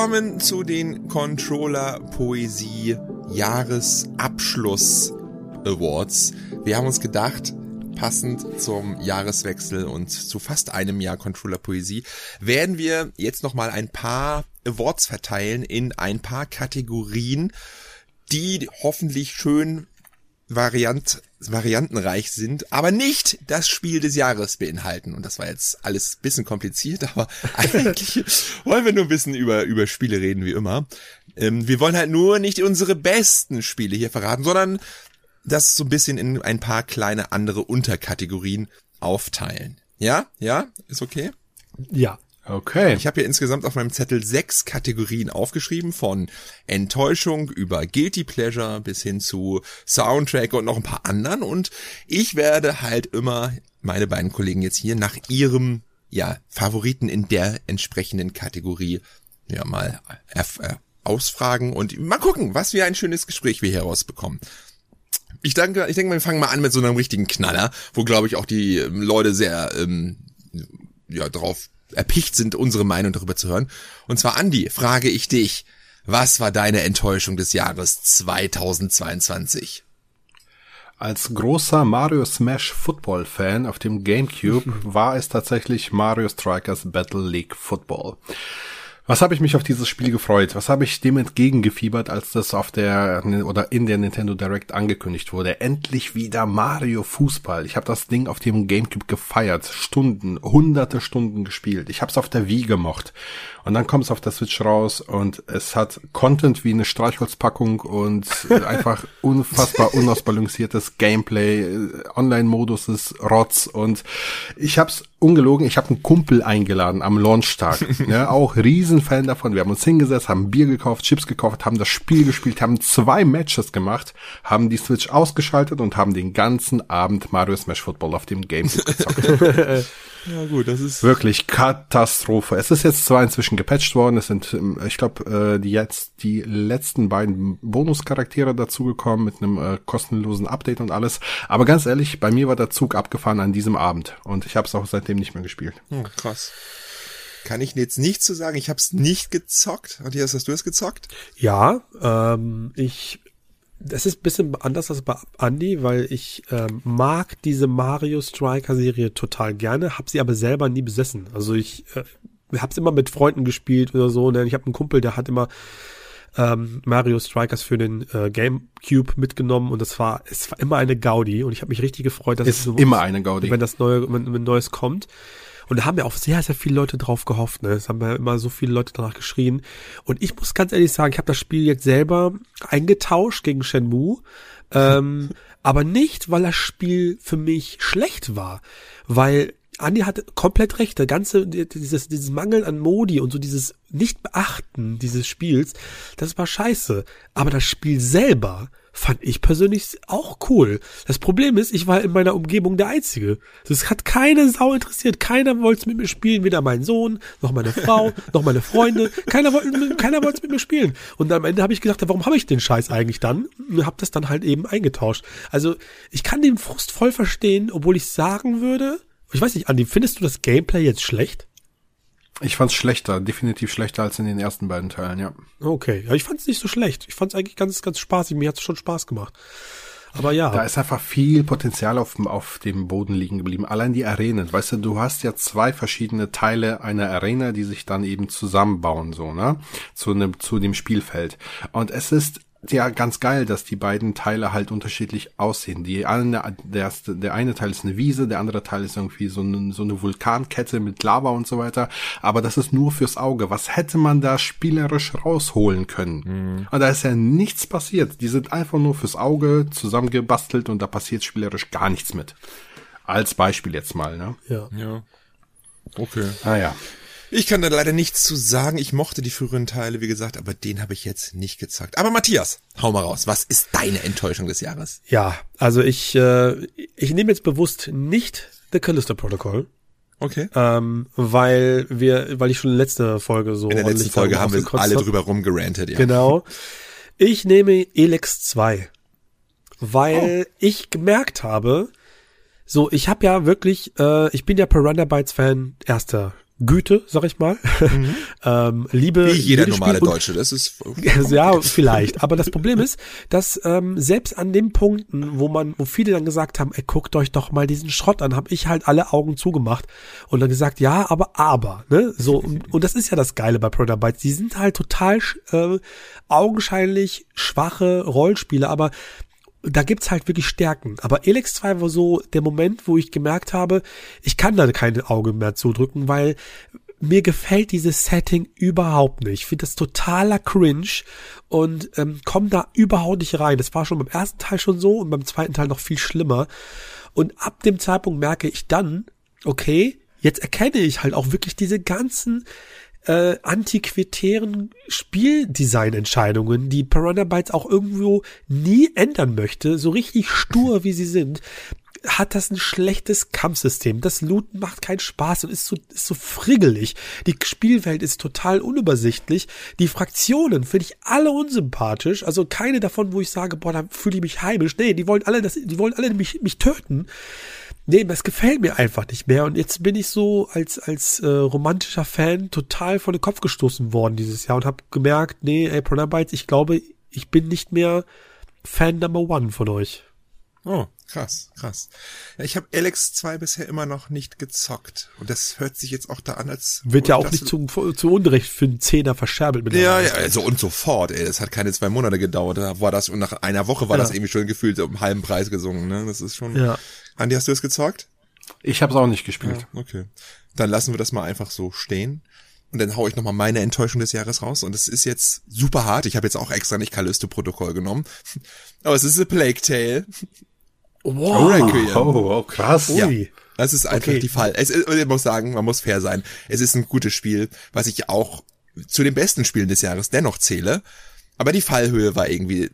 Willkommen zu den Controller Poesie Jahresabschluss Awards. Wir haben uns gedacht, passend zum Jahreswechsel und zu fast einem Jahr Controller Poesie werden wir jetzt noch mal ein paar Awards verteilen in ein paar Kategorien, die hoffentlich schön variant, variantenreich sind, aber nicht das Spiel des Jahres beinhalten. Und das war jetzt alles bisschen kompliziert, aber eigentlich wollen wir nur ein bisschen über, über Spiele reden, wie immer. Ähm, wir wollen halt nur nicht unsere besten Spiele hier verraten, sondern das so ein bisschen in ein paar kleine andere Unterkategorien aufteilen. Ja? Ja? Ist okay? Ja. Okay. Ich habe hier insgesamt auf meinem Zettel sechs Kategorien aufgeschrieben, von Enttäuschung über Guilty Pleasure bis hin zu Soundtrack und noch ein paar anderen. Und ich werde halt immer meine beiden Kollegen jetzt hier nach ihrem ja, Favoriten in der entsprechenden Kategorie ja mal äh, ausfragen und mal gucken, was wir ein schönes Gespräch wir hier rausbekommen. Ich denke, ich denke, wir fangen mal an mit so einem richtigen Knaller, wo glaube ich auch die Leute sehr ähm, ja drauf erpicht sind, unsere Meinung darüber zu hören. Und zwar, Andi, frage ich dich, was war deine Enttäuschung des Jahres 2022? Als großer Mario Smash Football Fan auf dem GameCube war es tatsächlich Mario Strikers Battle League Football. Was habe ich mich auf dieses Spiel gefreut? Was habe ich dem entgegengefiebert, als das auf der oder in der Nintendo Direct angekündigt wurde? Endlich wieder Mario Fußball. Ich habe das Ding auf dem GameCube gefeiert, Stunden, hunderte Stunden gespielt. Ich habe es auf der Wii gemocht. Und dann kommt es auf der Switch raus und es hat Content wie eine Streichholzpackung und einfach unfassbar unausbalanciertes Gameplay. Online-Modus ist Rotz und ich hab's ungelogen, ich habe einen Kumpel eingeladen am Launchtag. ja, auch Riesenfan davon. Wir haben uns hingesetzt, haben Bier gekauft, Chips gekauft, haben das Spiel gespielt, haben zwei Matches gemacht, haben die Switch ausgeschaltet und haben den ganzen Abend Mario Smash Football auf dem Game gezockt. Ja gut, das ist wirklich Katastrophe. Es ist jetzt zwar inzwischen gepatcht worden, es sind, ähm, ich glaube, äh, die jetzt die letzten beiden Bonuscharaktere dazugekommen mit einem äh, kostenlosen Update und alles. Aber ganz ehrlich, bei mir war der Zug abgefahren an diesem Abend und ich habe es auch seitdem nicht mehr gespielt. Hm, krass. Kann ich jetzt nicht zu so sagen. Ich habe es nicht gezockt. Matthias, hast du es gezockt? Ja, ähm, ich das ist bisschen anders als bei Andy, weil ich ähm, mag diese Mario Striker Serie total gerne, habe sie aber selber nie besessen. Also ich äh, habe es immer mit Freunden gespielt oder so. Ne? Ich habe einen Kumpel, der hat immer ähm, Mario Strikers für den äh, GameCube mitgenommen und das war es war immer eine Gaudi und ich habe mich richtig gefreut, dass ist es so immer eine Gaudi, wenn das neue wenn, wenn neues kommt. Und da haben ja auch sehr, sehr viele Leute drauf gehofft. Ne? Es haben ja immer so viele Leute danach geschrien. Und ich muss ganz ehrlich sagen, ich habe das Spiel jetzt selber eingetauscht gegen Shenmue. Ähm, aber nicht, weil das Spiel für mich schlecht war. Weil Andi hatte komplett recht. Der ganze, dieses, dieses Mangel an Modi und so dieses Nicht-Beachten dieses Spiels, das war scheiße. Aber das Spiel selber fand ich persönlich auch cool. Das Problem ist, ich war in meiner Umgebung der Einzige. Das hat keine Sau interessiert. Keiner wollte mit mir spielen. Weder mein Sohn, noch meine Frau, noch meine Freunde. Keiner wollte, keiner wollte mit mir spielen. Und am Ende habe ich gedacht, warum habe ich den Scheiß eigentlich dann? Und habe das dann halt eben eingetauscht. Also ich kann den Frust voll verstehen, obwohl ich sagen würde, ich weiß nicht, Andi, findest du das Gameplay jetzt schlecht? Ich fand's schlechter, definitiv schlechter als in den ersten beiden Teilen, ja. Okay, ja, ich fand's nicht so schlecht. Ich fand's eigentlich ganz, ganz spaßig. Mir hat's schon Spaß gemacht. Aber ja. Da ist einfach viel Potenzial auf, auf dem Boden liegen geblieben. Allein die Arenen. Weißt du, du hast ja zwei verschiedene Teile einer Arena, die sich dann eben zusammenbauen, so, ne? Zu einem, zu dem Spielfeld. Und es ist ja ganz geil, dass die beiden Teile halt unterschiedlich aussehen. Die eine, der, der eine Teil ist eine Wiese, der andere Teil ist irgendwie so eine, so eine Vulkankette mit Lava und so weiter. Aber das ist nur fürs Auge. Was hätte man da spielerisch rausholen können? Mhm. Und da ist ja nichts passiert. Die sind einfach nur fürs Auge zusammengebastelt und da passiert spielerisch gar nichts mit. Als Beispiel jetzt mal, ne? Ja. Ja. Okay. Ah ja. Ich kann da leider nichts zu sagen. Ich mochte die früheren Teile, wie gesagt, aber den habe ich jetzt nicht gezockt. Aber Matthias, hau mal raus. Was ist deine Enttäuschung des Jahres? Ja, also ich, äh, ich nehme jetzt bewusst nicht The Callisto Protocol. Okay. Ähm, weil wir, weil ich schon letzte Folge so. In der letzten Folge haben wir alle hab. drüber rumgerantet, ja. Genau. Ich nehme Elex 2. Weil oh. ich gemerkt habe, so, ich habe ja wirklich, äh, ich bin ja Piranha Bytes Fan erster Güte, sag ich mal. Mhm. ähm, Liebe. Wie jeder normale Deutsche, das ist. ja, vielleicht. Aber das Problem ist, dass ähm, selbst an den Punkten, wo man, wo viele dann gesagt haben, ey, guckt euch doch mal diesen Schrott an, habe ich halt alle Augen zugemacht und dann gesagt, ja, aber, aber, ne? So, und, und das ist ja das Geile bei Bytes. Die sind halt total äh, augenscheinlich schwache Rollenspiele, aber da gibt's halt wirklich Stärken. Aber Elex 2 war so der Moment, wo ich gemerkt habe, ich kann da kein Auge mehr zudrücken, weil mir gefällt dieses Setting überhaupt nicht. Ich finde das totaler Cringe und ähm, komme da überhaupt nicht rein. Das war schon beim ersten Teil schon so und beim zweiten Teil noch viel schlimmer. Und ab dem Zeitpunkt merke ich dann, okay, jetzt erkenne ich halt auch wirklich diese ganzen äh, antiquitären Spieldesign-Entscheidungen, die Piranha Bytes auch irgendwo nie ändern möchte, so richtig stur wie sie sind, hat das ein schlechtes Kampfsystem. Das Looten macht keinen Spaß und ist so, ist so friggelig. Die Spielwelt ist total unübersichtlich. Die Fraktionen finde ich alle unsympathisch. Also keine davon, wo ich sage, boah, da fühle ich mich heimisch. Nee, die wollen alle das, die wollen alle mich, mich töten nee, das gefällt mir einfach nicht mehr. Und jetzt bin ich so als, als äh, romantischer Fan total vor den Kopf gestoßen worden dieses Jahr und habe gemerkt, nee, ey, Pronabites, ich glaube, ich bin nicht mehr Fan Number One von euch. Oh, krass, krass. Ja, ich habe Alex 2 bisher immer noch nicht gezockt. Und das hört sich jetzt auch da an, als... Wird ja auch nicht zu, zu Unrecht für einen Zehner verscherbelt. Mit ja, ja, also und sofort, ey. Das hat keine zwei Monate gedauert. Da war das, und nach einer Woche war ja. das irgendwie schon gefühlt um halben Preis gesungen, ne? Das ist schon... Ja. Andi, hast du es gezockt? Ich habe es auch nicht gespielt. Ja, okay. Dann lassen wir das mal einfach so stehen. Und dann hau ich nochmal meine Enttäuschung des Jahres raus. Und es ist jetzt super hart. Ich habe jetzt auch extra nicht Callisto-Protokoll genommen. Aber es ist A Plague Tale. Wow. Oh, oh, krass. Ja, das ist einfach okay. die Fall. Es, ich muss sagen, man muss fair sein. Es ist ein gutes Spiel, was ich auch zu den besten Spielen des Jahres dennoch zähle. Aber die Fallhöhe war irgendwie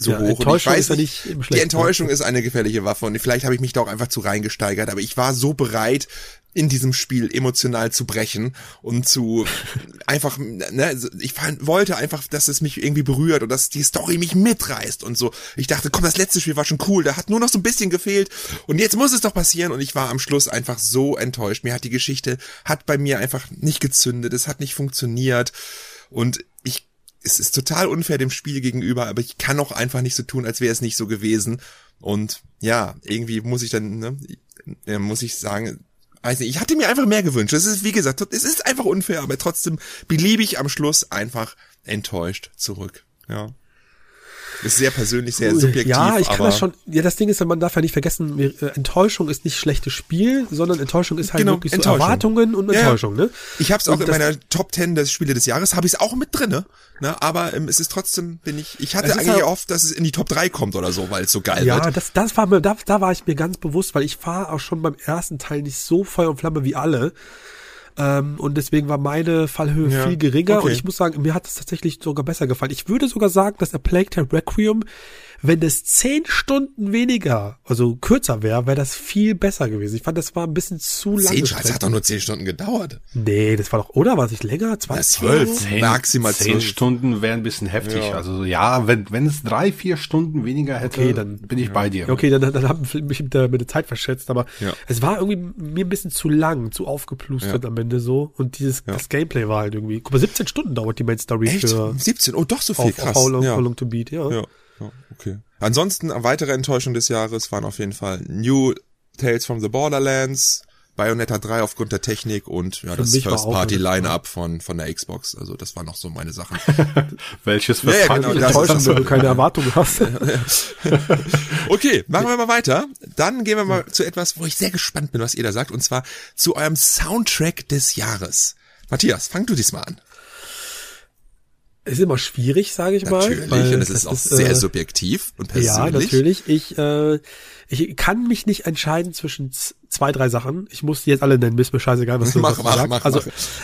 so ja, hoch. Enttäuschung und ich weiß ist nicht, nicht die Enttäuschung ist eine gefährliche Waffe und vielleicht habe ich mich da auch einfach zu reingesteigert, aber ich war so bereit, in diesem Spiel emotional zu brechen und zu einfach, ne, ich fand, wollte einfach, dass es mich irgendwie berührt und dass die Story mich mitreißt und so. Ich dachte, komm, das letzte Spiel war schon cool, da hat nur noch so ein bisschen gefehlt und jetzt muss es doch passieren und ich war am Schluss einfach so enttäuscht. Mir hat die Geschichte, hat bei mir einfach nicht gezündet, es hat nicht funktioniert und ich es ist total unfair dem Spiel gegenüber, aber ich kann auch einfach nicht so tun, als wäre es nicht so gewesen. Und ja, irgendwie muss ich dann, ne, muss ich sagen, weiß nicht, ich hatte mir einfach mehr gewünscht. Es ist, wie gesagt, es ist einfach unfair, aber trotzdem beliebig am Schluss einfach enttäuscht zurück. Ja. Ist sehr persönlich, sehr subjektiv. Ja, ich kann das schon. Ja, das Ding ist, man darf ja nicht vergessen, äh, Enttäuschung ist nicht schlechtes Spiel, sondern Enttäuschung ist halt genau, wirklich so Erwartungen und Enttäuschung, ja, ne? Ich habe es auch und in meiner Top 10 des Spiele des Jahres, habe ich es auch mit drinne, ne? Aber ähm, es ist trotzdem, bin ich, ich hatte eigentlich oft, dass es in die Top 3 kommt oder so, weil es so geil ja, wird. Ja, das, das war mir, da, da war ich mir ganz bewusst, weil ich war auch schon beim ersten Teil nicht so Feuer und Flamme wie alle. Ähm, und deswegen war meine Fallhöhe ja, viel geringer. Okay. Und ich muss sagen, mir hat es tatsächlich sogar besser gefallen. Ich würde sogar sagen, dass A Plague Tale Requiem wenn es zehn Stunden weniger, also kürzer wäre, wäre das viel besser gewesen. Ich fand, das war ein bisschen zu lang. Zehn Stunden, das hat doch nur zehn Stunden gedauert. Nee, das war doch, oder war es nicht länger? Zwei, zwölf, zehn, maximal zehn zwölf. Stunden wären ein bisschen heftig. Ja. Also ja, wenn, wenn es drei, vier Stunden weniger hätte, okay, dann bin ich ja. bei dir. Okay, dann, dann haben wir mich mit der, mit der Zeit verschätzt, aber ja. es war irgendwie mir ein bisschen zu lang, zu aufgeplustert am Ende so. Und dieses, das Gameplay war halt irgendwie, guck mal, 17 Stunden dauert die Main Story Echt? für. 17? Oh, doch so viel, auf, krass. Auf How Long, How Long to Beat, ja. ja. Ja, okay. Ansonsten, weitere Enttäuschung des Jahres waren auf jeden Fall New Tales from the Borderlands, Bayonetta 3 aufgrund der Technik und ja, das First Party Line-Up von, von der Xbox. Also das waren noch so meine Sachen. Welches First Party? Ja, genau, enttäuschend, wenn du keine Erwartungen hast. okay, machen wir mal weiter. Dann gehen wir mal zu etwas, wo ich sehr gespannt bin, was ihr da sagt, und zwar zu eurem Soundtrack des Jahres. Matthias, fang du diesmal an ist immer schwierig, sage ich natürlich, mal. Natürlich, und es ist auch ist, sehr äh, subjektiv und persönlich. Ja, natürlich. Ich, äh, ich kann mich nicht entscheiden zwischen zwei, drei Sachen. Ich muss die jetzt alle nennen, ist mir scheißegal, was du mach, mach, sagst. Mach, also,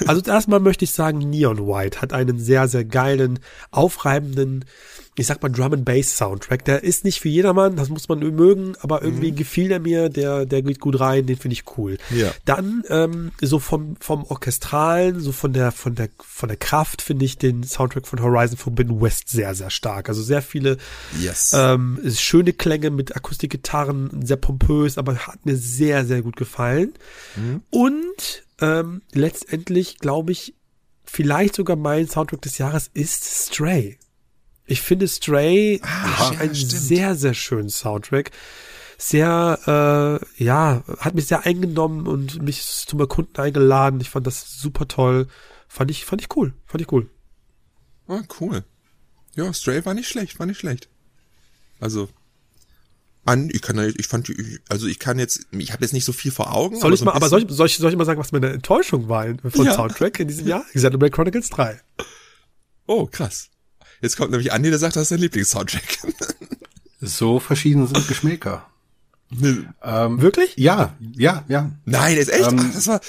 also erstmal möchte ich sagen, Neon White hat einen sehr, sehr geilen, aufreibenden ich sag mal Drum and Bass Soundtrack. Der ist nicht für jedermann, das muss man mögen, aber irgendwie mhm. gefiel er mir, der der geht gut rein, den finde ich cool. Ja. Dann ähm, so vom vom orchestralen, so von der von der von der Kraft finde ich den Soundtrack von Horizon Forbidden West sehr sehr stark. Also sehr viele yes. ähm, schöne Klänge mit Akustikgitarren, sehr pompös, aber hat mir sehr sehr gut gefallen. Mhm. Und ähm, letztendlich, glaube ich, vielleicht sogar mein Soundtrack des Jahres ist Stray. Ich finde Stray Ah, einen stimmt. sehr, sehr schönen Soundtrack. Sehr, äh, ja, hat mich sehr eingenommen und mich zum Erkunden eingeladen. Ich fand das super toll. Fand ich, fand ich cool. Fand ich cool. Ah, cool. Ja, Stray war nicht schlecht, war nicht schlecht. Also, an, ich kann, ja- ich fand, also ich kann jetzt, ich habe jetzt nicht so viel vor Augen. Soll ich mal, ein aber soll ich, soll ich, soll ich mal sagen, was meine Enttäuschung war von Ja. Soundtrack in diesem Jahr? Xenoblade Chronicles 3. Oh, krass. Jetzt kommt nämlich Andi, der sagt, das ist sein Lieblingssoundtrack. So verschieden sind Geschmäcker. Ähm, Wirklich? ja, ja, ja. Nein, ist echt? Ähm, Ach, das war,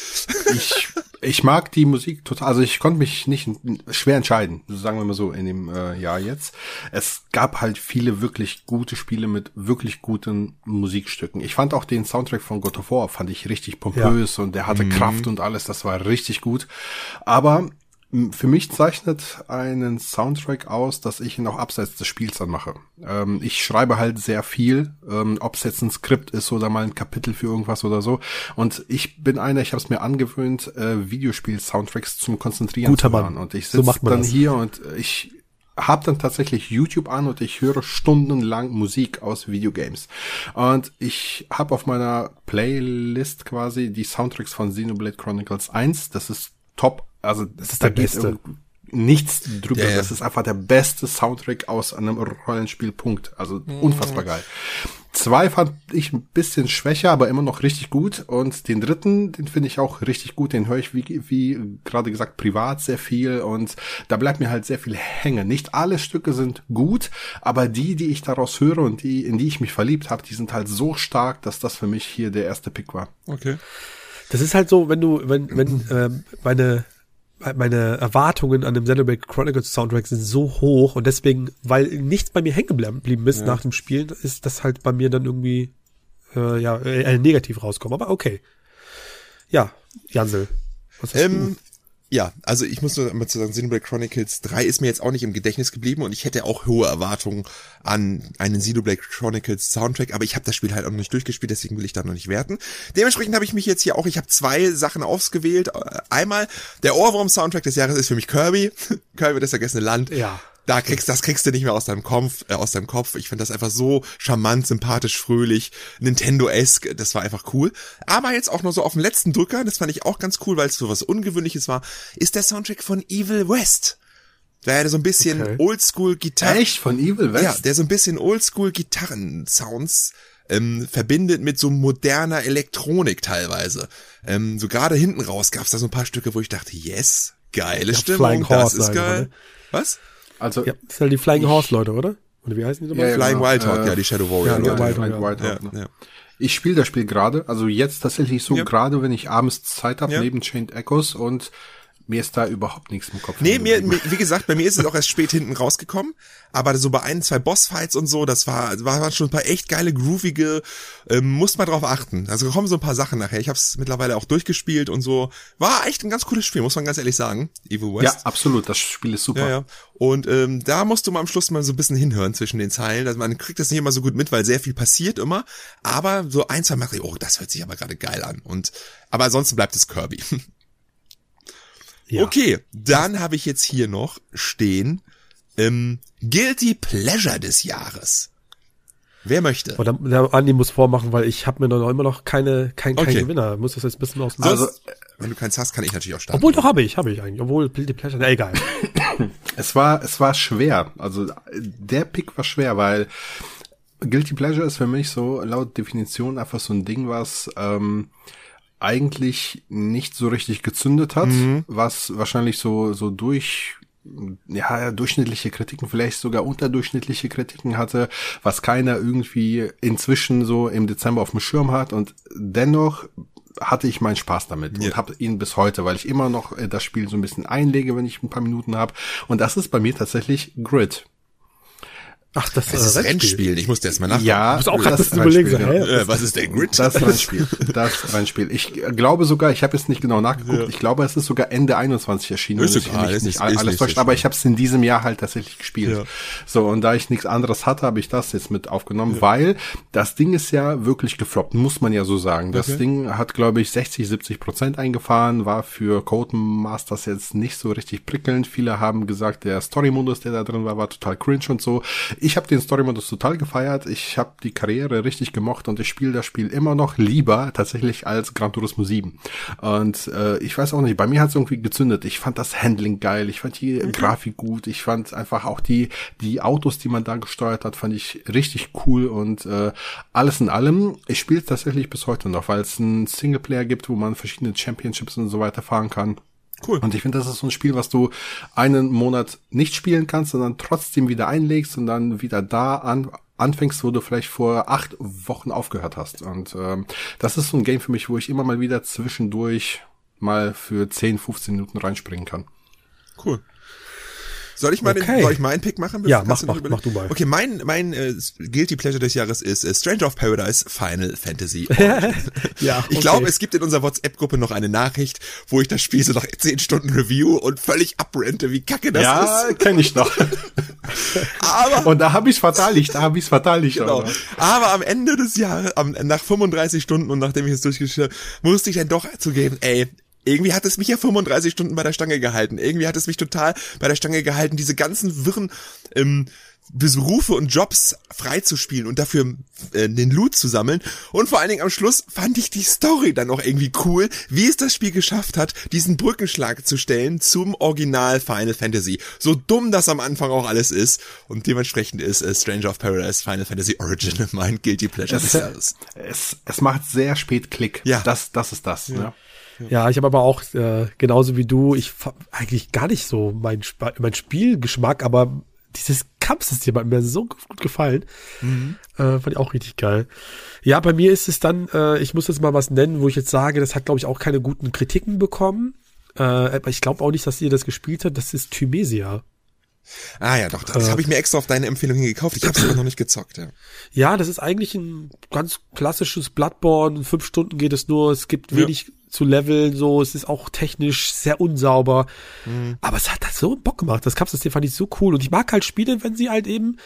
Ich, ich mag die Musik total. Also ich konnte mich nicht schwer entscheiden, sagen wir mal so in dem äh, Jahr jetzt. Es gab halt viele wirklich gute Spiele mit wirklich guten Musikstücken. Ich fand auch den Soundtrack von God of War fand ich richtig pompös und der hatte Kraft und alles. Das war richtig gut. Aber für mich zeichnet einen Soundtrack aus, dass ich ihn auch abseits des Spiels anmache. Ähm, ich schreibe halt sehr viel, ähm, ob es jetzt ein Skript ist oder mal ein Kapitel für irgendwas oder so. Und ich bin einer, ich habe es mir angewöhnt, äh, Videospiel-Soundtracks zum Konzentrieren Guter zu hören. Mann. Und ich So sitze man dann das. hier und ich habe dann tatsächlich YouTube an und ich höre stundenlang Musik aus Videogames. Und ich habe auf meiner Playlist quasi die Soundtracks von Xenoblade Chronicles 1. Das ist top. Also das ist der Beste. nichts drüber. Ja, ja. Das ist einfach der beste Soundtrack aus einem Rollenspiel. Punkt. Also unfassbar geil. Zwei fand ich ein bisschen schwächer, aber immer noch richtig gut. Und den dritten, den finde ich auch richtig gut. Den höre ich, wie, wie gerade gesagt, privat sehr viel. Und da bleibt mir halt sehr viel hängen. Nicht alle Stücke sind gut, aber die, die ich daraus höre und die, in die ich mich verliebt habe, die sind halt so stark, dass das für mich hier der erste Pick war. okay. Das ist halt so, wenn du, wenn, wenn ähm, meine meine Erwartungen an dem Xenoblade Chronicles Soundtrack sind so hoch und deswegen, weil nichts bei mir hängen geblieben ist nach dem Spielen, ist das halt bei mir dann irgendwie äh, ja äh, negativ rauskommen. Aber okay. Ja, Jansel. Was hast Ähm, ja, also ich muss nur mal zu sagen, Xenoblade Chronicles 3 ist mir jetzt auch nicht im Gedächtnis geblieben und ich hätte auch hohe Erwartungen an einen Xenoblade Chronicles Soundtrack, aber ich habe das Spiel halt auch noch nicht durchgespielt, deswegen will ich da noch nicht werten. Dementsprechend habe ich mich jetzt hier auch, ich habe zwei Sachen ausgewählt. Äh, Einmal, der Ohrwurm-Soundtrack des Jahres ist für mich Kirby. Kirby, das vergessene Land. Ja. Da kriegst, das kriegst du nicht mehr aus deinem Kopf, äh, aus deinem Kopf. Ich finde das einfach so charmant, sympathisch, fröhlich, Nintendo-esque. Das war einfach cool. Aber jetzt auch nur so auf dem letzten Drücker, das fand ich auch ganz cool, weil es so was Ungewöhnliches war, ist der Soundtrack von Evil West. Der so ein bisschen Okay. Oldschool-Gitarre. Echt? Von Evil West? Ja, der so ein bisschen Oldschool-Gitarren-Sounds ähm, verbindet mit so moderner Elektronik teilweise. Ähm, so gerade hinten raus gab's da so ein paar Stücke, wo ich dachte, yes, geile Stimmung, das ist geil. Was? Also, Ja, das sind halt die Flying Horse Leute, oder? Oder wie heißen die nochmal? Ja, ja, Flying genau. Wild Hawk, Äh, ja, die Shadow Warrior. ja, Leute. Wild Hawk, Wild ja. Wild Ja, Hawk, ne? ja. Ich spiele das Spiel gerade, also jetzt tatsächlich so Ja. gerade, wenn ich abends Zeit habe, Ja. neben Chained Echoes und mir ist da überhaupt nichts im Kopf. Nee, mir, mir, wie gesagt, bei mir ist es auch erst spät hinten rausgekommen, aber so bei ein, zwei Bossfights und so, das war, war waren schon ein paar echt geile, groovige, ähm, muss mal drauf achten. Also kommen so ein paar Sachen nachher. Ich habe es mittlerweile auch durchgespielt und so. War echt ein ganz cooles Spiel, muss man ganz ehrlich sagen. Evil West. Ja, absolut, das Spiel ist super. Ja, ja. Und ähm, da musst du mal am Schluss mal so ein bisschen hinhören zwischen den Zeilen. Also man kriegt das nicht immer so gut mit, weil sehr viel passiert immer. Aber so ein, zwei Mal, oh, das hört sich aber gerade geil an. Und aber ansonsten bleibt es Kirby. Ja. Okay, dann habe ich jetzt hier noch stehen ähm, Guilty Pleasure des Jahres. Wer möchte? Aber der, der Andi muss vormachen, weil ich habe mir noch immer noch keine, kein, kein Okay. Gewinner. Ich muss das jetzt ein bisschen aus Also, wenn du keins hast, kann ich natürlich auch starten. Obwohl, doch habe ich, habe ich eigentlich. Obwohl, Guilty Pleasure, na, egal. Es war, es war schwer. Also der Pick war schwer, weil Guilty Pleasure ist für mich so laut Definition einfach so ein Ding, was ähm, eigentlich nicht so richtig gezündet hat, was wahrscheinlich so so durch ja, durchschnittliche Kritiken, vielleicht sogar unterdurchschnittliche Kritiken hatte, was keiner irgendwie inzwischen so im Dezember auf dem Schirm hat und dennoch hatte ich meinen Spaß damit Ja. und habe ihn bis heute, weil ich immer noch äh, das Spiel so ein bisschen einlege, wenn ich ein paar Minuten habe. Und das ist bei mir tatsächlich Grid. Ach, das, Das ist äh, Rennspiel. Ich musste erst mal nachdenken. Ja, Ich muss auch das Rennspiel, überlegen, so, hä? Äh, was ist der Grid? Das Rennspiel. Das Rennspiel. Ich glaube sogar, ich habe jetzt nicht genau nachgeguckt, ich glaube, es ist sogar Ende 21 erschienen. Ist ich egal, ist nicht alles nicht täuscht, aber ich habe es in diesem Jahr halt tatsächlich gespielt. Ja. So, und da ich nichts anderes hatte, habe ich das jetzt mit aufgenommen, weil das Ding ist ja wirklich gefloppt, muss man ja so sagen. Das Okay. Ding hat, glaube ich, 60, 70 Prozent eingefahren, war für Codemasters jetzt nicht so richtig prickelnd. Viele haben gesagt, der Story-Modus, der da drin war, war total cringe und so. Ich habe den Story-Modus total gefeiert. Ich habe die Karriere richtig gemocht und ich spiele das Spiel immer noch lieber tatsächlich als Gran Turismo 7. Und äh, ich weiß auch nicht, bei mir hat es irgendwie gezündet. Ich fand das Handling geil, ich fand die Grafik gut, ich fand einfach auch die die Autos, die man da gesteuert hat, fand ich richtig cool und äh, alles in allem. Ich spiele es tatsächlich bis heute noch, weil es einen Singleplayer gibt, wo man verschiedene Championships und so weiter fahren kann. Cool. Und ich finde, das ist so ein Spiel, was du einen Monat nicht spielen kannst, sondern trotzdem wieder einlegst und dann wieder da an, anfängst, wo du vielleicht vor acht Wochen aufgehört hast. Und ähm, das ist so ein Game für mich, wo ich immer mal wieder zwischendurch mal für 10, 15 Minuten reinspringen kann. Cool. Soll ich mal Okay. den, soll ich meinen Pick machen? Ja, mach- mach- mach du mal. Okay, mein, mein äh, Guilty Pleasure des Jahres ist äh, Stranger of Paradise Final Fantasy. Ja, Ich okay. glaube, es gibt in unserer WhatsApp-Gruppe noch eine Nachricht, wo ich das Spiel so nach 10 Stunden Review und völlig abrente, wie kacke das ja, ist. kenne ich noch. Aber Und da habe ich verteidigt, da habe ich verteidigt. Genau. aber- Aber am Ende des Jahres, am, nach 35 Stunden und nachdem ich es durchgespielt habe, musste ich dann doch zugeben, ey, irgendwie hat es mich ja 35 Stunden bei der Stange gehalten. Irgendwie hat es mich total bei der Stange gehalten, diese ganzen wirren ähm, Berufe und Jobs freizuspielen und dafür äh, den Loot zu sammeln. Und vor allen Dingen am Schluss fand ich die Story dann auch irgendwie cool, wie es das Spiel geschafft hat, diesen Brückenschlag zu stellen zum Original Final Fantasy. So dumm das am Anfang auch alles ist. Und dementsprechend ist äh, Stranger of Paradise Final Fantasy Origin mein Guilty Pleasure des Jahres. Es, es macht sehr spät Klick. Ja. Das, das ist das. Ne? Ja, ich habe aber auch äh, genauso wie du, ich eigentlich gar nicht so mein, Sp mein Spielgeschmack, aber dieses Kampfsystem hat mir so gut gefallen. Äh, fand ich auch richtig geil. Ja, bei mir ist es dann, äh, ich muss jetzt mal was nennen, wo ich jetzt sage, das hat, glaube ich, auch keine guten Kritiken bekommen. Äh, aber ich glaube auch nicht, dass ihr das gespielt habt. Das ist Thymesia. Ah ja, doch, das habe ich mir extra auf deine Empfehlung hin gekauft. Ich habe es aber noch nicht gezockt, ja. Ja, das ist eigentlich ein ganz klassisches Bloodborne. In fünf Stunden geht es nur. Es gibt Ja. wenig zu leveln, so. Es ist auch technisch sehr unsauber. Mhm. Aber es hat halt so Bock gemacht. Das Kampfsystem fand ich so cool. Und ich mag halt Spiele, wenn sie halt eben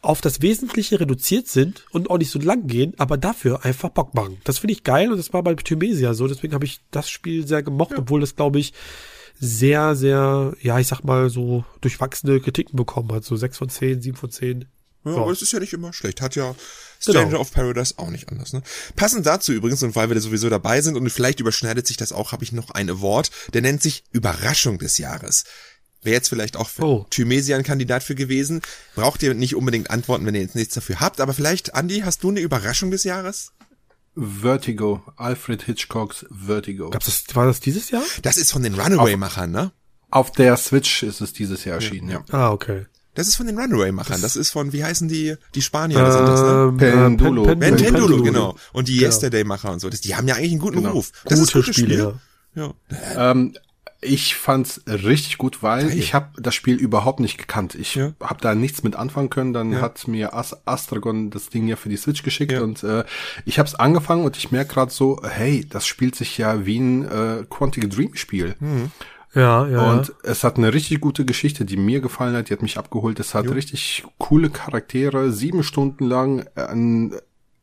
auf das Wesentliche reduziert sind und auch nicht so lang gehen, aber dafür einfach Bock machen. Das finde ich geil und das war bei Thymesia so. Deswegen habe ich das Spiel sehr gemocht, obwohl das, glaube ich, sehr, sehr, ja, ich sag mal, so durchwachsene Kritiken bekommen hat. So sechs von zehn, sieben von zehn. Ja, So. aber es ist ja nicht immer schlecht. Hat ja Stranger Genau. of Paradise auch nicht anders. Ne? Passend dazu übrigens, und weil wir da sowieso dabei sind und vielleicht überschneidet sich das auch, habe ich noch einen Award, der nennt sich Überraschung des Jahres. Wäre jetzt vielleicht auch für Oh. Thymesia ein Kandidat für gewesen. Braucht ihr nicht unbedingt antworten, wenn ihr jetzt nichts dafür habt. Aber vielleicht, Andi, hast du eine Überraschung des Jahres? Vertigo, Alfred Hitchcocks Vertigo. Gab's das, war das dieses Jahr? Das ist von den Runaway-Machern, ne? Auf der Switch ist es dieses Jahr erschienen, ja. Ah, okay. Das ist von den Runaway-Machern. Das ist von, wie heißen die, die Spanier sind das, ne? Ähm, Pendulo. Pen- Pen- Ventendulo, Pendulo. genau. Und die Yesterday-Macher und so. Das, die haben ja eigentlich einen guten Genau. Ruf. Das ist ein Gute gutes Spiele, Spiel. Ja. Ähm, ich fand's richtig gut, weil Geil. ich habe das Spiel überhaupt nicht gekannt. Ich Ja. habe da nichts mit anfangen können. Dann hat mir As Astragon das Ding ja für die Switch geschickt Ja. und äh, ich habe es angefangen und ich merke gerade so, hey, das spielt sich ja wie ein äh, Quantic Dream Spiel. Ja, ja. Und es hat eine richtig gute Geschichte, die mir gefallen hat, die hat mich abgeholt. Es hat richtig coole Charaktere, sieben Stunden lang äh, ein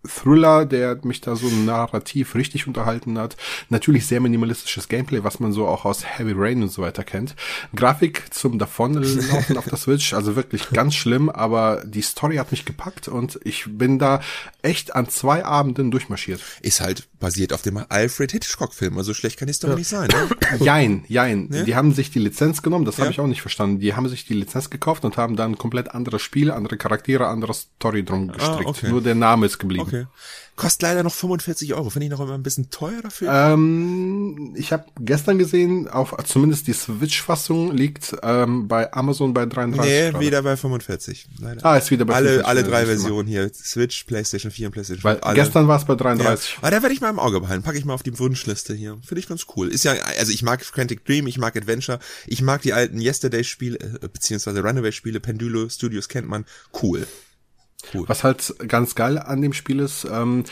Thriller, der mich da so narrativ richtig unterhalten hat. Natürlich sehr minimalistisches Gameplay, was man so auch aus Heavy Rain und so weiter kennt. Grafik zum Davonlaufen auf der Switch, also wirklich ganz schlimm, aber die Story hat mich gepackt und ich bin da echt an zwei Abenden durchmarschiert. Ist halt basiert auf dem Alfred Hitchcock-Film. Also schlecht kann es doch nicht sein. Ne? Jein, jein. Die haben sich die Lizenz genommen, das habe Ja. ich auch nicht verstanden. Die haben sich die Lizenz gekauft und haben dann komplett andere Spiele, andere Charaktere, andere Story drum gestrickt. okay. Nur der Name ist geblieben. Okay. Okay. Kostet leider noch 45 Euro. Finde ich noch immer ein bisschen teuer dafür. Ähm, ich habe gestern gesehen, auf zumindest die Switch-Fassung liegt ähm, bei Amazon bei 33. nee, gerade. wieder bei 45. Leider. Ah, ist wieder bei alle, 45, alle ja, drei. Versionen hier. Switch, Playstation 4 und Playstation 5. Weil alle. gestern war es bei Ja. 33. Aber da werde ich mal im Auge behalten. Packe ich mal auf die Wunschliste hier. Finde ich ganz cool. Ist ja, also ich mag Quantic Dream, ich mag Adventure, ich mag die alten Yesterday-Spiele, äh, beziehungsweise Runaway-Spiele, Pendulo Studios kennt man. Cool. Cool. Was halt ganz geil an dem Spiel ist, ähm,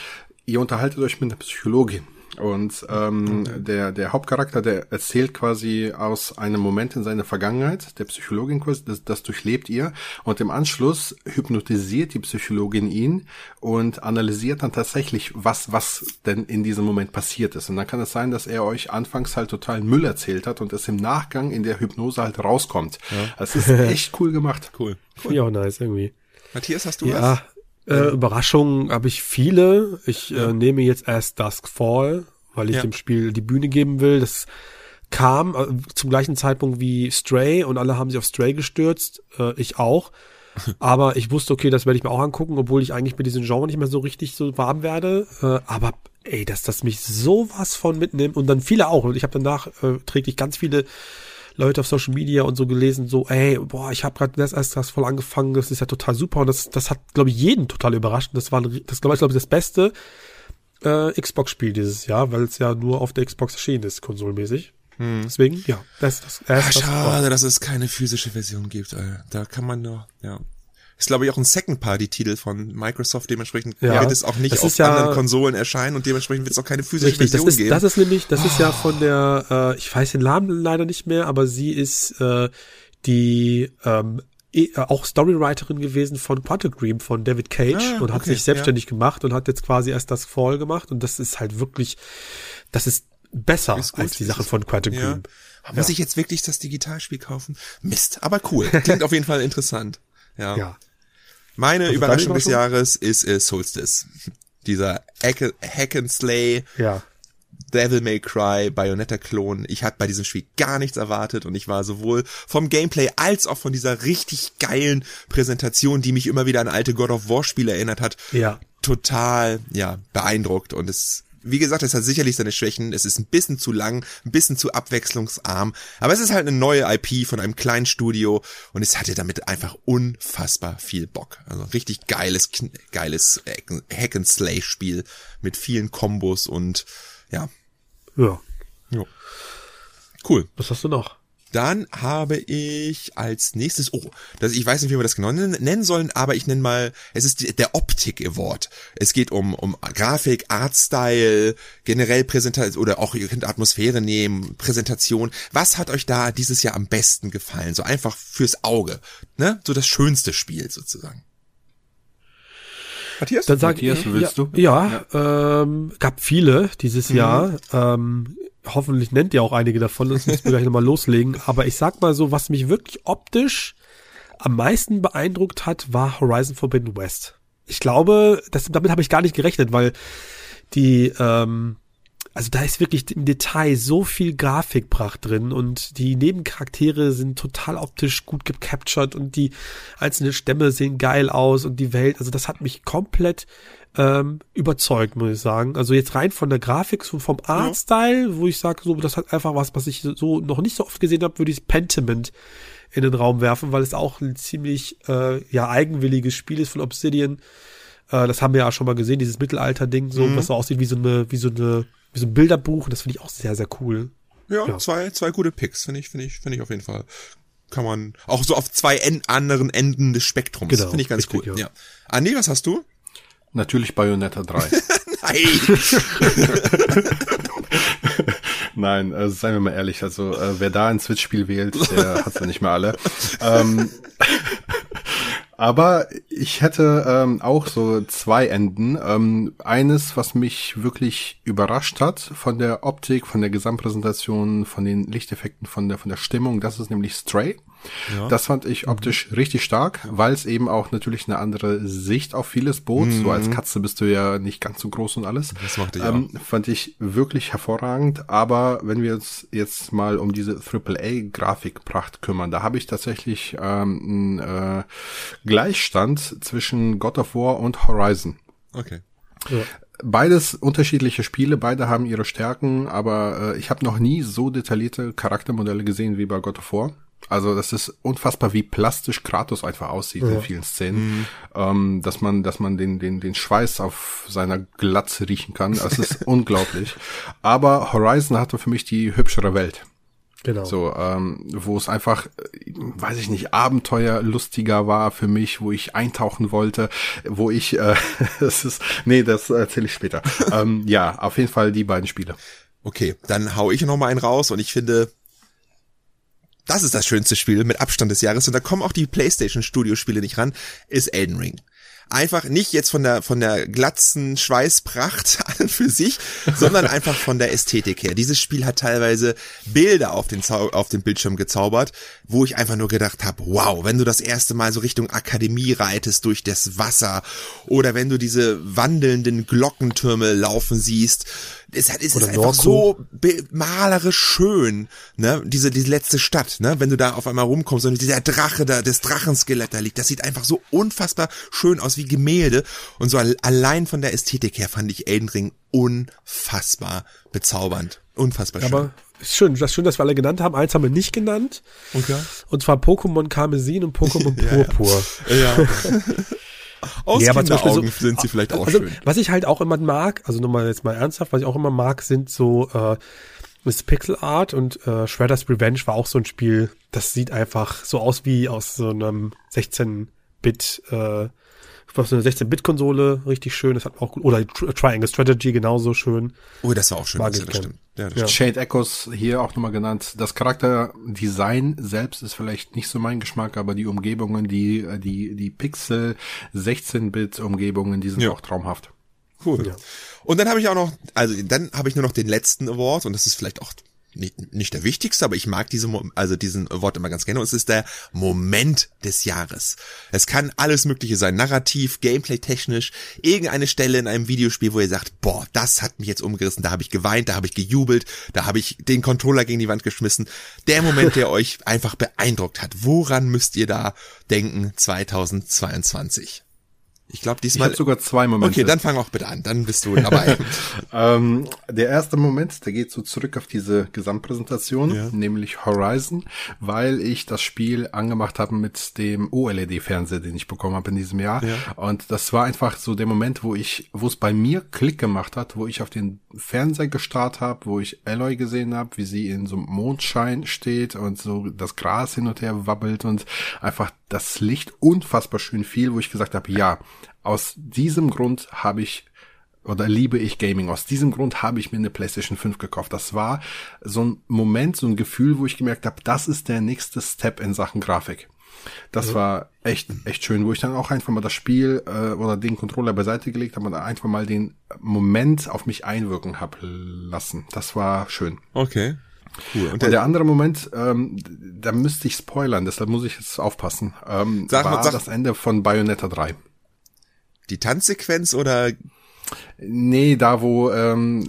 ihr unterhaltet euch mit einer Psychologin. Und ähm, der, der Hauptcharakter, der erzählt quasi aus einem Moment in seiner Vergangenheit, der Psychologin quasi, das, das durchlebt ihr. Und im Anschluss hypnotisiert die Psychologin ihn und analysiert dann tatsächlich, was, was denn in diesem Moment passiert ist. Und dann kann es sein, dass er euch anfangs halt total Müll erzählt hat und es im Nachgang in der Hypnose halt rauskommt. Das ist echt cool gemacht. Cool. Finde ich auch nice irgendwie. Matthias, hast du was? Ja, äh, Überraschungen habe ich viele. Ich äh, nehme jetzt erst Dusk Fall, weil ich Ja. dem Spiel die Bühne geben will. Das kam äh, zum gleichen Zeitpunkt wie Stray und alle haben sich auf Stray gestürzt. Äh, ich auch. Aber ich wusste, okay, das werde ich mir auch angucken, obwohl ich eigentlich mit diesem Genre nicht mehr so richtig so warm werde. Äh, aber ey, dass das mich sowas von mitnimmt und dann viele auch. Und ich habe danach äh, träglich ganz viele Leute auf Social Media und so gelesen, so, ey, boah, ich habe gerade das erst das voll angefangen, das ist ja total super und das, das hat, glaube ich, jeden total überrascht. Und Das war, das glaube ich, glaub ich, das beste äh, Xbox-Spiel dieses Jahr, weil es ja nur auf der Xbox erschienen ist, konsolmäßig. Deswegen, ja, das, das, Hm. Ach, das schade, dass es keine physische Version gibt. Alter. Da kann man nur, ja. Ist, glaube ich, auch ein Second-Party-Titel von Microsoft. Dementsprechend Ja. wird es auch nicht Das auf ja- anderen Konsolen erscheinen und dementsprechend wird es auch keine physische Richtig, das Version ist, geben. das ist nämlich, das ist ja von der, äh, ich weiß den Namen leider nicht mehr, aber sie ist äh, die ähm, eh- auch Storywriterin gewesen von Quantic Dream von David Cage Ah, und hat okay, sich selbstständig gemacht und hat jetzt quasi erst das Fall gemacht und das ist halt wirklich, das ist besser Ist als die Sachen es- von Quantic ja. Muss ich jetzt wirklich das Digitalspiel kaufen? Mist, aber cool. Klingt auf jeden Fall interessant. Ja. Ja. Meine deine Überraschung des? Jahres ist äh, Solstice. Dieser Hack, and Slay, Ja. Devil May Cry, Bayonetta-Klon. Ich hatte bei diesem Spiel gar nichts erwartet und ich war sowohl vom Gameplay als auch von dieser richtig geilen Präsentation, die mich immer wieder an alte God of War Spiele erinnert hat, Ja. total, ja, beeindruckt und es, wie gesagt, es hat sicherlich seine Schwächen. Es ist ein bisschen zu lang, ein bisschen zu abwechslungsarm, aber es ist halt eine neue IP von einem kleinen Studio und es hatte damit einfach unfassbar viel Bock. Also richtig geiles, geiles Hack and Slay Spiel mit vielen Kombos und ja, Ja. cool. Was hast du noch? Dann habe ich als nächstes, oh, das, ich weiß nicht, wie wir das genau nennen sollen, aber ich nenne mal, es ist die, der Optik Award. Es geht um, um Grafik, Artstyle, generell Präsentation oder auch ihr könnt Atmosphäre nehmen, Präsentation. Was hat euch da dieses Jahr am besten gefallen? So einfach fürs Auge, ne? So das schönste Spiel sozusagen. Matthias? Dann sag Matthias, ich, willst ja, du? Ja, Ähm, gab viele dieses Jahr. Ähm, hoffentlich nennt ihr auch einige davon, das müssen wir gleich nochmal loslegen. Aber ich sag mal so, was mich wirklich optisch am meisten beeindruckt hat, war Horizon Forbidden West. Ich glaube, das, damit habe ich gar nicht gerechnet, weil die, ähm, also da ist wirklich im Detail so viel Grafikpracht drin und die Nebencharaktere sind total optisch gut gecaptured und die einzelnen Stämme sehen geil aus und die Welt, also das hat mich komplett ähm, überzeugt, muss ich sagen. Also jetzt rein von der Grafik, so vom Artstyle, wo ich sage, so, das hat einfach was, was ich so noch nicht so oft gesehen habe, würde ich Pentiment in den Raum werfen, weil es auch ein ziemlich äh, ja eigenwilliges Spiel ist von Obsidian. Äh, das haben wir ja schon mal gesehen, dieses Mittelalter-Ding, so, was so aussieht wie so eine, wie so eine, wie so ein Bilderbuch. Und das finde ich auch sehr, sehr cool. Ja, Ja. zwei, zwei gute Picks, finde ich, finde ich, finde ich auf jeden Fall. Kann man auch so auf zwei en anderen Enden des Spektrums. Genau, finde ich ganz richtig, cool. ja. Ja. Andi, was hast du? Natürlich Bayonetta 3. Nein. Nein, äh, seien wir mal ehrlich, also äh, wer da ein Switch-Spiel wählt, der hat's ja nicht mehr alle. Ähm, aber ich hätte ähm, auch so zwei Enden. Ähm, eines, was mich wirklich überrascht hat von der Optik, von der Gesamtpräsentation, von den Lichteffekten, von der von der Stimmung, das ist nämlich Stray. Das fand ich optisch richtig stark, weil es eben auch natürlich eine andere Sicht auf vieles bot. So als Katze bist du ja nicht ganz so groß und alles. Das mochte ich ähm, Fand ich wirklich hervorragend. Aber wenn wir uns jetzt mal um diese AAA-Grafikpracht kümmern, da habe ich tatsächlich ähm, einen äh, Gleichstand zwischen God of War und Horizon. Okay. Ja. Beides unterschiedliche Spiele, beide haben ihre Stärken, aber äh, ich habe noch nie so detaillierte Charaktermodelle gesehen wie bei God of War. Also das ist unfassbar, wie plastisch Kratos einfach aussieht ja. in vielen Szenen, mhm. ähm, dass man, dass man den, den, den Schweiß auf seiner Glatze riechen kann. Das ist unglaublich. Aber Horizon hatte für mich die hübschere Welt. Genau. So, ähm, wo es einfach, weiß ich nicht, abenteuerlustiger war für mich, wo ich eintauchen wollte, wo ich, äh, das ist, nee, das erzähle ich später. ähm, ja, auf jeden Fall die beiden Spiele. Okay, dann hau ich noch mal einen raus und ich finde, das ist das schönste Spiel mit Abstand des Jahres und da kommen auch die PlayStation Studio Spiele nicht ran, ist Elden Ring einfach nicht jetzt von der von der glatzen Schweißpracht an für sich, sondern einfach von der Ästhetik her. Dieses Spiel hat teilweise Bilder auf den Zau auf den Bildschirm gezaubert, wo ich einfach nur gedacht habe, wow, wenn du das erste Mal so Richtung Akademie reitest durch das Wasser oder wenn du diese wandelnden Glockentürme laufen siehst, es, es ist einfach so malerisch schön, ne, diese, diese letzte Stadt, ne, wenn du da auf einmal rumkommst und dieser Drache da, das Drachenskelett da liegt, das sieht einfach so unfassbar schön aus wie Gemälde und so allein von der Ästhetik her fand ich Elden Ring unfassbar bezaubernd. Unfassbar schön. Aber schön, das ist schön, dass wir alle genannt haben. Eins haben wir nicht genannt. Okay. Und zwar Pokémon Karmesin und Pokémon Purpur. ja. ja. Aus ja, Beispiel so, sind sie vielleicht auch also, schön. Was ich halt auch immer mag, also nochmal jetzt mal ernsthaft, was ich auch immer mag, sind so äh, Miss Pixel Art und äh, Shredder's Revenge war auch so ein Spiel, das sieht einfach so aus wie aus so einem 16-Bit äh, was eine 16-Bit-Konsole, richtig schön, das hat auch gut, oder Triangle Strategy genauso schön. Oh, das war auch schön, das, das stimmt. Ja, ja. Shade Echoes hier auch nochmal genannt. Das Charakterdesign selbst ist vielleicht nicht so mein Geschmack, aber die Umgebungen, die, die, die Pixel 16-Bit Umgebungen, die sind ja. auch traumhaft. Cool. Ja. Und dann habe ich auch noch, also dann habe ich nur noch den letzten Award und das ist vielleicht auch nicht, nicht der wichtigste, aber ich mag diese, also diesen Wort immer ganz gerne. Und es ist der Moment des Jahres. Es kann alles Mögliche sein, narrativ, Gameplay-technisch, irgendeine Stelle in einem Videospiel, wo ihr sagt, boah, das hat mich jetzt umgerissen, da habe ich geweint, da habe ich gejubelt, da habe ich den Controller gegen die Wand geschmissen. Der Moment, der euch einfach beeindruckt hat. Woran müsst ihr da denken 2022? Ich glaube diesmal. Ich habe sogar zwei Momente. Okay, dann fang auch bitte an, dann bist du dabei. ähm, der erste Moment, der geht so zurück auf diese Gesamtpräsentation, ja. nämlich Horizon, weil ich das Spiel angemacht habe mit dem OLED-Fernseher, den ich bekommen habe in diesem Jahr. Ja. Und das war einfach so der Moment, wo ich, wo es bei mir Klick gemacht hat, wo ich auf den Fernseher gestarrt habe, wo ich Aloy gesehen habe, wie sie in so einem Mondschein steht und so das Gras hin und her wabbelt und einfach das Licht unfassbar schön fiel, wo ich gesagt habe, ja, aus diesem Grund habe ich oder liebe ich Gaming. Aus diesem Grund habe ich mir eine PlayStation 5 gekauft. Das war so ein Moment, so ein Gefühl, wo ich gemerkt habe, das ist der nächste Step in Sachen Grafik. Das ja. war echt, echt schön, wo ich dann auch einfach mal das Spiel äh, oder den Controller beiseite gelegt habe und einfach mal den Moment auf mich einwirken habe lassen. Das war schön. Okay. Cool. Und der, und der andere Moment, ähm, da müsste ich spoilern, deshalb muss ich jetzt aufpassen. Ähm, sag war mal, sag, das Ende von Bayonetta 3. Die Tanzsequenz oder? Nee, da wo ähm,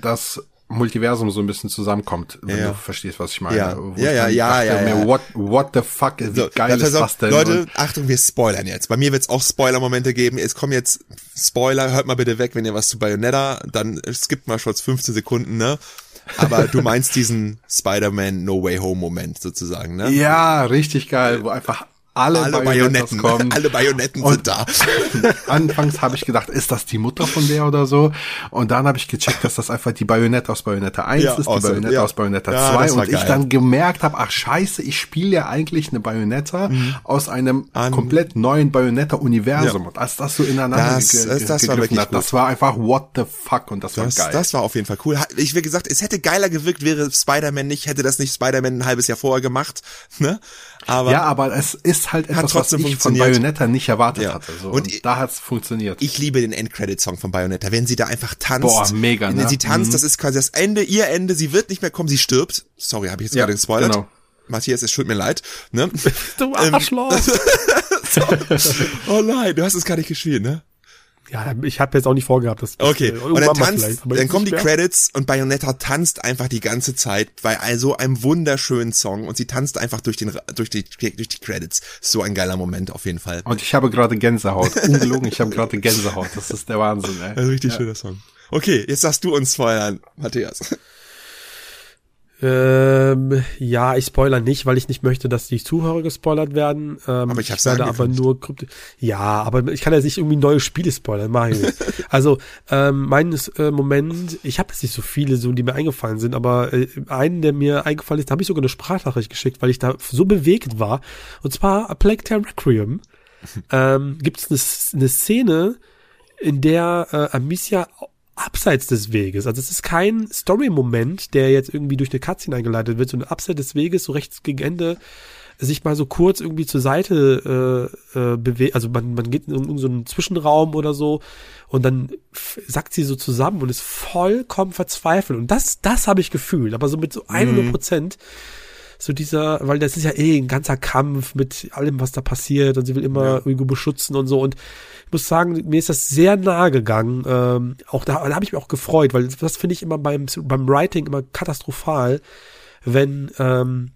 das Multiversum so ein bisschen zusammenkommt, wenn ja. du verstehst, was ich meine. Ja, ja, ja, ja, ja, ja, What, what the fuck, wie so, geil ist das denn? Leute, Achtung, wir spoilern jetzt. Bei mir wird es auch Spoiler-Momente geben. Es kommen jetzt Spoiler, hört mal bitte weg, wenn ihr was zu Bayonetta, dann skippt mal schon 15 Sekunden, ne? Aber du meinst diesen Spider-Man No Way Home Moment sozusagen, ne? Ja, richtig geil, wo einfach alle, alle Bayonetten kommen. Alle Bayonetten sind da. Anfangs habe ich gedacht, ist das die Mutter von der oder so? Und dann habe ich gecheckt, dass das einfach die Bayonette aus Bayonetta 1 ja, ist, die awesome. Bayonette ja. aus Bayonetta ja, 2 und ich dann gemerkt habe, ach scheiße, ich spiele ja eigentlich eine Bayonetta mhm. aus einem An komplett neuen Bayonetta-Universum. Und als das so ineinander das, ge das, das gegriffen war hat, das war einfach what the fuck und das, das war geil. Das war auf jeden Fall cool. Ich wie gesagt, es hätte geiler gewirkt, wäre Spider-Man nicht, hätte das nicht Spider-Man ein halbes Jahr vorher gemacht, ne? Aber ja, aber es ist halt etwas, was ich von Bayonetta nicht erwartet ja. hatte. So. Und, und da hat's funktioniert. Ich liebe den Endcredit-Song von Bayonetta. Wenn sie da einfach tanzt. Boah, mega, ne? Wenn sie tanzt, mhm. das ist quasi das Ende, ihr Ende. Sie wird nicht mehr kommen, sie stirbt. Sorry, habe ich jetzt ja, gerade gespoilert. Genau. Matthias, es tut mir leid. Ne? Du Arschloch. oh nein, du hast es gar nicht geschrien, ne? Ja, ich habe jetzt auch nicht vorgehabt, dass Okay, äh, und dann tanzt, dann kommen die mehr. Credits und Bayonetta tanzt einfach die ganze Zeit bei all so einem wunderschönen Song und sie tanzt einfach durch den durch die durch die Credits. So ein geiler Moment auf jeden Fall. Und ich habe gerade Gänsehaut. Ungelogen, ich habe gerade Gänsehaut. Das ist der Wahnsinn, ey. Ein richtig schöner Song. Okay, jetzt darfst du uns spoilern, Matthias. Ähm, ja, ich spoiler nicht, weil ich nicht möchte, dass die Zuhörer gespoilert werden. Ähm, Aber ich hab's werde aber nur Ja, aber ich kann ja nicht irgendwie neue Spiele spoilern, mach ich nicht. Also, ähm, mein äh, Moment, ich habe jetzt nicht so viele, so die mir eingefallen sind, aber äh, einen, der mir eingefallen ist, da habe ich sogar eine Sprachnachricht geschickt, weil ich da so bewegt war. Und zwar A Plague Tale Requiem. ähm, gibt es eine, eine Szene, in der äh, Amicia abseits des Weges, also es ist kein Story-Moment, der jetzt irgendwie durch eine Cutscene eingeleitet wird, sondern abseits des Weges, so rechts gegen Ende, sich mal so kurz irgendwie zur Seite äh, äh, bewegt, also man, man geht in irgendeinen Zwischenraum oder so und dann sackt sie so zusammen und ist vollkommen verzweifelt. Und das, das habe ich gefühlt, aber so mit so 100 Prozent so dieser, weil das ist ja eh ein ganzer Kampf mit allem, was da passiert und sie will immer Ja. irgendwo beschützen und so und ich muss sagen, mir ist das sehr nahe gegangen. Ähm, auch da, da habe ich mich auch gefreut, weil das finde ich immer beim, beim Writing immer katastrophal, wenn, ähm,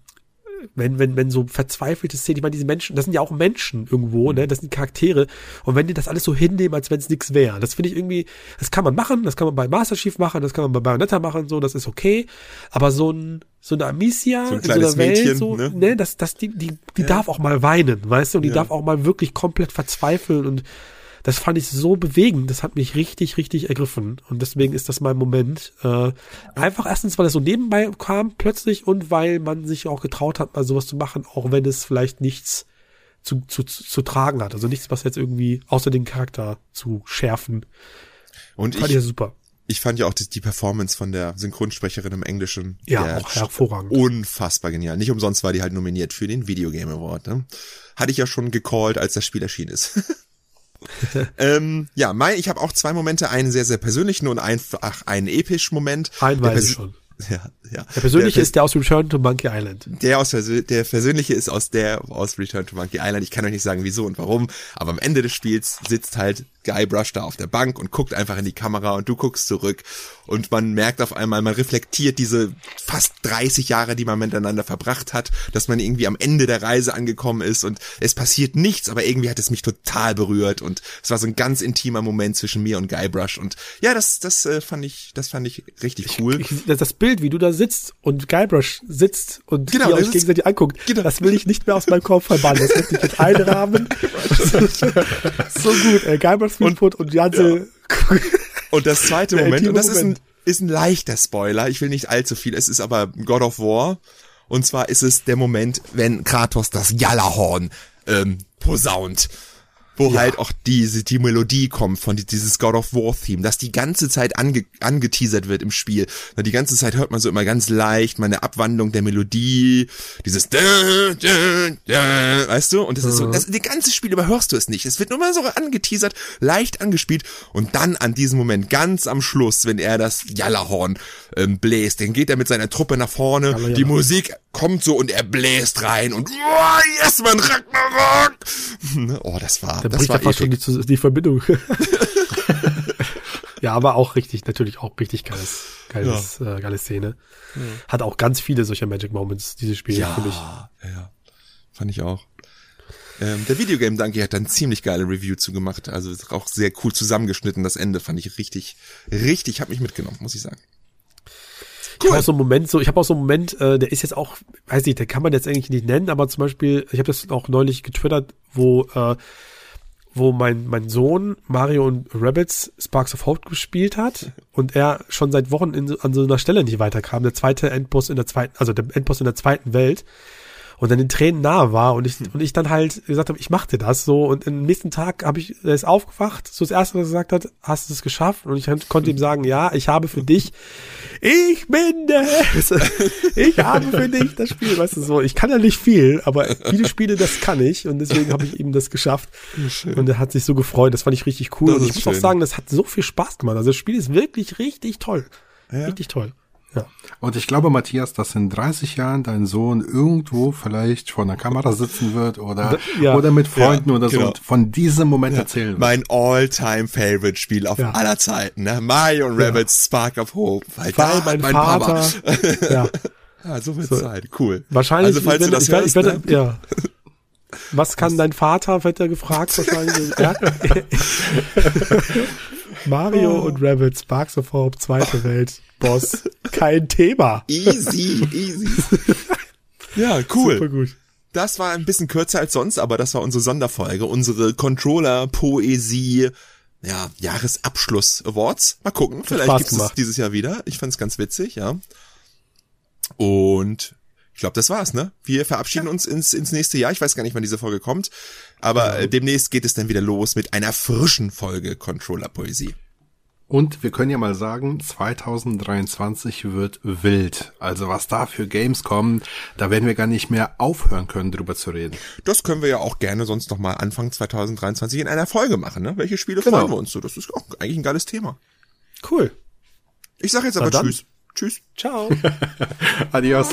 wenn, wenn, wenn so verzweifelte Szenen, ich meine, diese Menschen, das sind ja auch Menschen irgendwo, ne, das sind Charaktere, und wenn die das alles so hinnehmen, als wenn es nichts wäre, das finde ich irgendwie, das kann man machen, das kann man bei Master Chief machen, das kann man bei Bayonetta machen, so, das ist okay, aber so ein, so eine Amicia So ein in so einer Welt, Mädchen, so, ne? ne, das, das, die, die, die darf auch mal weinen, weißt du, und die Ja. darf auch mal wirklich komplett verzweifeln und das fand ich so bewegend, das hat mich richtig, richtig ergriffen. Und deswegen ist das mein Moment. Äh, einfach erstens, weil es so nebenbei kam plötzlich und weil man sich auch getraut hat, mal sowas zu machen, auch wenn es vielleicht nichts zu, zu, zu, zu tragen hat. Also nichts, was jetzt irgendwie außer den Charakter zu schärfen. Und Fand ich ja ich, super. ich fand ja auch die, die Performance von der Synchronsprecherin im Englischen. Ja, auch hervorragend. Unfassbar genial. Nicht umsonst war die halt nominiert für den Video Game Award. Ne? Hatte ich ja schon gecallt, als das Spiel erschienen ist. ähm, ja, mein, ich habe auch zwei Momente, einen sehr, sehr persönlichen und einen, ach, einen epischen Moment. Einen weiß ich schon. Ja, ja. Der persönliche der, ist der aus Return to Monkey Island. der aus der persönliche ist aus der aus Return to Monkey Island. Ich kann euch nicht sagen, wieso und warum, aber am Ende des Spiels sitzt halt Guybrush da auf der Bank und guckt einfach in die Kamera und du guckst zurück und man merkt auf einmal, man reflektiert diese fast 30 Jahre, die man miteinander verbracht hat, dass man irgendwie am Ende der Reise angekommen ist und es passiert nichts, aber irgendwie hat es mich total berührt und es war so ein ganz intimer Moment zwischen mir und Guybrush und ja, das das äh, fand ich das fand ich richtig cool. Ich, das, das Bild, wie du da sitzt und Guybrush sitzt und Genau, ihr euch gegenseitig anguckt, Genau. das will ich nicht mehr aus meinem Kopf verbannen. Das möchte ich jetzt einrahmen. so gut, ey. Guybrush Threepwood und, und Janse. Und das zweite Moment, und das ist ein, ist ein leichter Spoiler, ich will nicht allzu viel, es ist aber God of War. Und zwar ist es der Moment, wenn Kratos das Jalahorn ähm, posaunt. Wo halt auch diese, die Melodie kommt von die, dieses God of War Theme, das die ganze Zeit ange, angeteasert wird im Spiel. Na, Die ganze Zeit hört man so immer ganz leicht meine Abwandlung der Melodie, dieses weißt du? Und das ist so, das, das ganze Spiel überhörst du es nicht. Es wird nur mal so angeteasert, leicht angespielt und dann an diesem Moment, ganz am Schluss, wenn er das Jalahorn ähm, bläst, dann geht er mit seiner Truppe nach vorne, Jalla, die jalla. Musik kommt so und er bläst rein und oh, yes, man Ragnarok! Oh, das war, Da das bricht war ja fast schon die, die Verbindung. ja, aber auch richtig, natürlich auch richtig geiles, geiles, äh, geile Szene. Hat auch ganz viele solcher Magic Moments, dieses Spiel, Ja, finde ich. ja, ja, fand ich auch. Ähm, der Videogame Donkey hat dann ziemlich geile Review zu gemacht, also ist auch sehr cool zusammengeschnitten. Das Ende fand ich richtig, richtig, hat mich mitgenommen, muss ich sagen. Ich habe auch so einen Moment, so, ich habe auch so einen Moment, äh, der ist jetzt auch, weiß nicht, der kann man jetzt eigentlich nicht nennen, aber zum Beispiel, ich habe das auch neulich getwittert, wo, äh, wo mein, mein Sohn Mario und Rabbits Sparks of Hope gespielt hat und er schon seit Wochen in, an so einer Stelle nicht weiterkam. Der zweite Endboss in der zweiten, also der Endboss in der zweiten Welt und dann in Tränen nahe war und ich und ich dann halt gesagt habe, ich mach dir das so und am nächsten Tag habe ich er ist aufgewacht, so das erste was er gesagt hat, hast du es geschafft und ich konnte ihm sagen, ja, ich habe für dich ich bin das. Ich habe für dich das Spiel, weißt du so. Ich kann ja nicht viel, aber viele Spiele, das kann ich und deswegen habe ich ihm das geschafft. Und er hat sich so gefreut. Das fand ich richtig cool. Das und ich muss auch schön. sagen, das hat so viel Spaß gemacht. Also das Spiel ist wirklich richtig toll. Ja. Richtig toll. Ja. Und ich glaube, Matthias, dass in 30 Jahren dein Sohn irgendwo vielleicht vor einer Kamera sitzen wird oder, Ja. oder mit Freunden Ja, oder so genau. und von diesem Moment erzählen wird. Mein All-Time-Favorite-Spiel auf Ja. aller Zeiten, ne? Mario und Rabbids Spark of Hope. Weil, Weil mein, mein Vater, ja, Ja, so viel Zeit. Cool. wahrscheinlich, Also, falls wenn, du das ich, hörst, ich werde, ne? ja. Was kann dein Vater, wird er gefragt wahrscheinlich. ja. Mario Oh. und Rabbit, Sparks of Hope, zweite Welt, Boss, kein Thema. Easy, easy. ja, cool. Super gut. Das war ein bisschen kürzer als sonst, aber das war unsere Sonderfolge, unsere Controller-Poesie, ja, Jahresabschluss-Awards. Mal gucken, vielleicht gibt es dieses Jahr wieder. Ich fand's ganz witzig, ja. Und ich glaube, das war's, ne? Wir verabschieden uns ins, ins nächste Jahr. Ich weiß gar nicht, wann diese Folge kommt, aber äh, demnächst geht es dann wieder los mit einer frischen Folge Controller-Poesie. Und wir können ja mal sagen, 2023 wird wild. Also was da für Games kommen, da werden wir gar nicht mehr aufhören können, drüber zu reden. Das können wir ja auch gerne sonst noch mal Anfang 2023 in einer Folge machen, ne? Welche Spiele Genau. freuen wir uns so? Das ist auch eigentlich ein geiles Thema. Cool. Ich sag jetzt aber. Tschüss. Tschüss. Ciao. Adios.